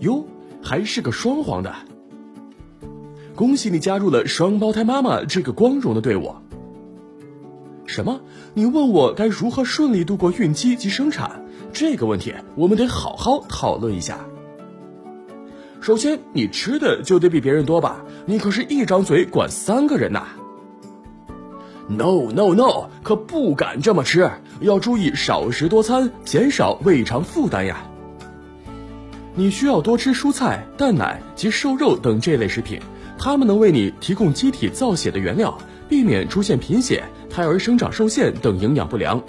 哟，还是个双黄的。恭喜你加入了双胞胎妈妈这个光荣的队伍。什么？你问我该如何顺利度过孕期及生产？这个问题我们得好好讨论一下。首先，你吃的就得比别人多吧？你可是一张嘴管三个人呐。No No No，可不敢这么吃，要注意少食多餐，减少胃肠负担呀。你需要多吃蔬菜、蛋奶及瘦肉等这类食品，它们能为你提供机体造血的原料，避免出现贫血、胎儿生长受限等营养不良。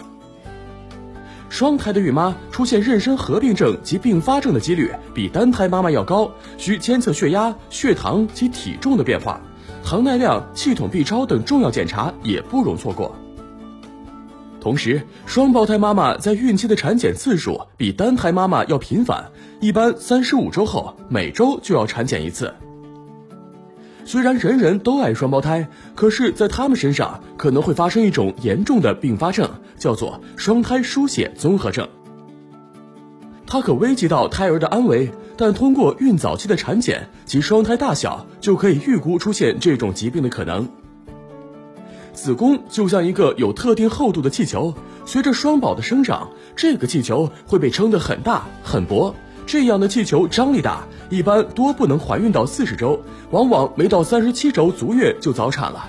双胎的孕妈出现妊娠合并症及并发症的几率比单胎妈妈要高，需监测血压、血糖及体重的变化。糖耐量、系统 B 超等重要检查也不容错过。同时，双胞胎妈妈在孕期的产检次数比单胎妈妈要频繁，一般三十五周后每周就要产检一次。虽然人人都爱双胞胎，可是，在他们身上可能会发生一种严重的并发症，叫做双胎输血综合症。它可危及到胎儿的安危。但通过孕早期的产检及双胎大小，就可以预估出现这种疾病的可能。子宫就像一个有特定厚度的气球，随着双宝的生长，这个气球会被撑得很大很薄。这样的气球张力大，一般多不能怀孕到四十周，往往没到三十七周足月就早产了。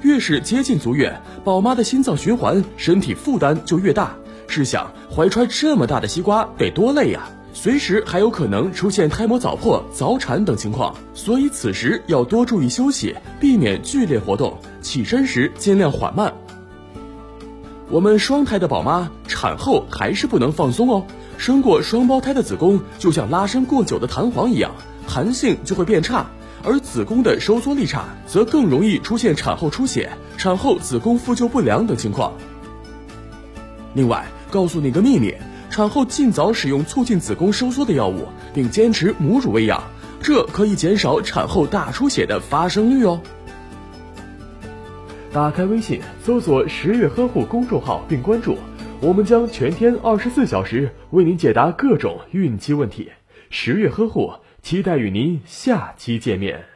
越是接近足月，宝妈的心脏循环、身体负担就越大。试想，怀揣这么大的西瓜得多累呀！随时还有可能出现胎膜早破、早产等情况，所以此时要多注意休息，避免剧烈活动。起身时尽量缓慢。我们双胎的宝妈产后还是不能放松哦。生过双胞胎的子宫就像拉伸过久的弹簧一样，弹性就会变差，而子宫的收缩力差，则更容易出现产后出血、产后子宫复旧不良等情况。另外，告诉你个秘密。产后尽早使用促进子宫收缩的药物，并坚持母乳喂养，这可以减少产后大出血的发生率哦。打开微信，搜索“十月呵护”公众号并关注，我们将全天二十四小时为您解答各种孕期问题。十月呵护，期待与您下期见面。